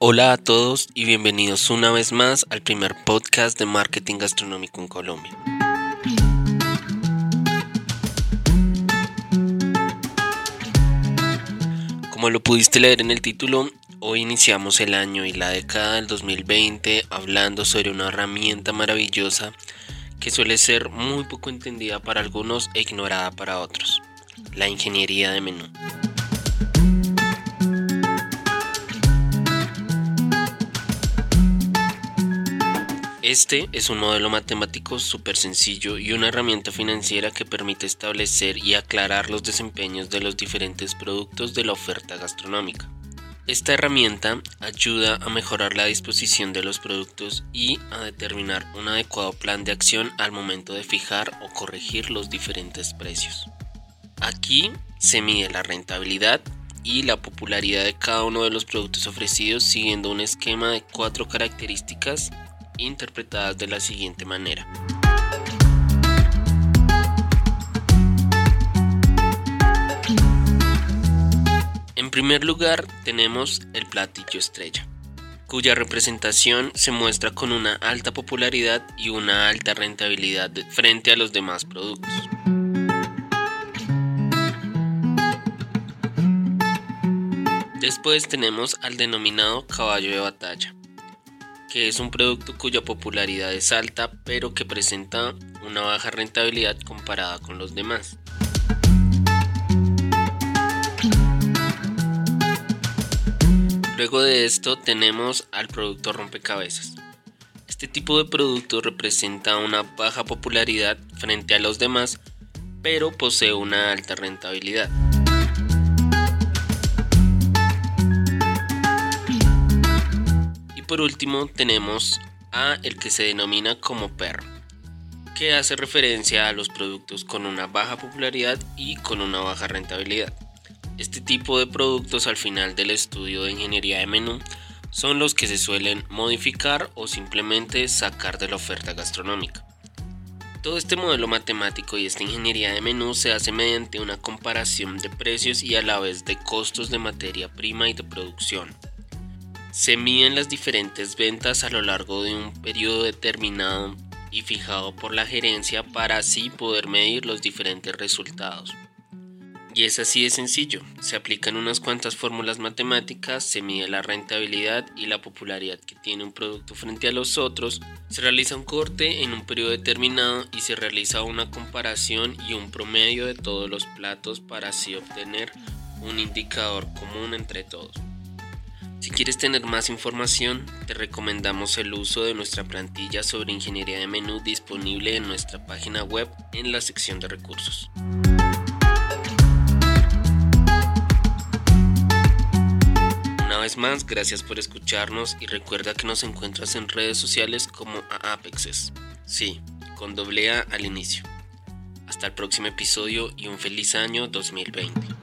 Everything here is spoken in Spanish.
Hola a todos y bienvenidos una vez más al primer podcast de marketing gastronómico en Colombia. Como lo pudiste leer en el título, hoy iniciamos el año y la década del 2020 hablando sobre una herramienta maravillosa que suele ser muy poco entendida para algunos e ignorada para otros, la ingeniería de menú. Este es un modelo matemático súper sencillo y una herramienta financiera que permite establecer y aclarar los desempeños de los diferentes productos de la oferta gastronómica. Esta herramienta ayuda a mejorar la disposición de los productos y a determinar un adecuado plan de acción al momento de fijar o corregir los diferentes precios. Aquí se mide la rentabilidad y la popularidad de cada uno de los productos ofrecidos siguiendo un esquema de cuatro características interpretadas de la siguiente manera. En primer lugar tenemos el platillo estrella, cuya representación se muestra con una alta popularidad y una alta rentabilidad frente a los demás productos. Después tenemos al denominado caballo de batalla, que es un producto cuya popularidad es alta pero que presenta una baja rentabilidad comparada con los demás. Luego de esto tenemos al producto rompecabezas. Este tipo de producto representa una baja popularidad frente a los demás, pero posee una alta rentabilidad. Por último tenemos a el que se denomina como perro, que hace referencia a los productos con una baja popularidad y con una baja rentabilidad. Este tipo de productos al final del estudio de ingeniería de menú son los que se suelen modificar o simplemente sacar de la oferta gastronómica. Todo este modelo matemático y esta ingeniería de menú se hace mediante una comparación de precios y a la vez de costos de materia prima y de producción. Se miden las diferentes ventas a lo largo de un periodo determinado y fijado por la gerencia para así poder medir los diferentes resultados. Y es así de sencillo, se aplican unas cuantas fórmulas matemáticas, se mide la rentabilidad y la popularidad que tiene un producto frente a los otros, se realiza un corte en un periodo determinado y se realiza una comparación y un promedio de todos los platos para así obtener un indicador común entre todos. Si quieres tener más información, te recomendamos el uso de nuestra plantilla sobre ingeniería de menú disponible en nuestra página web en la sección de recursos. Una vez más, gracias por escucharnos y recuerda que nos encuentras en redes sociales como Apexes. Sí, con doble A al inicio. Hasta el próximo episodio y un feliz año 2020.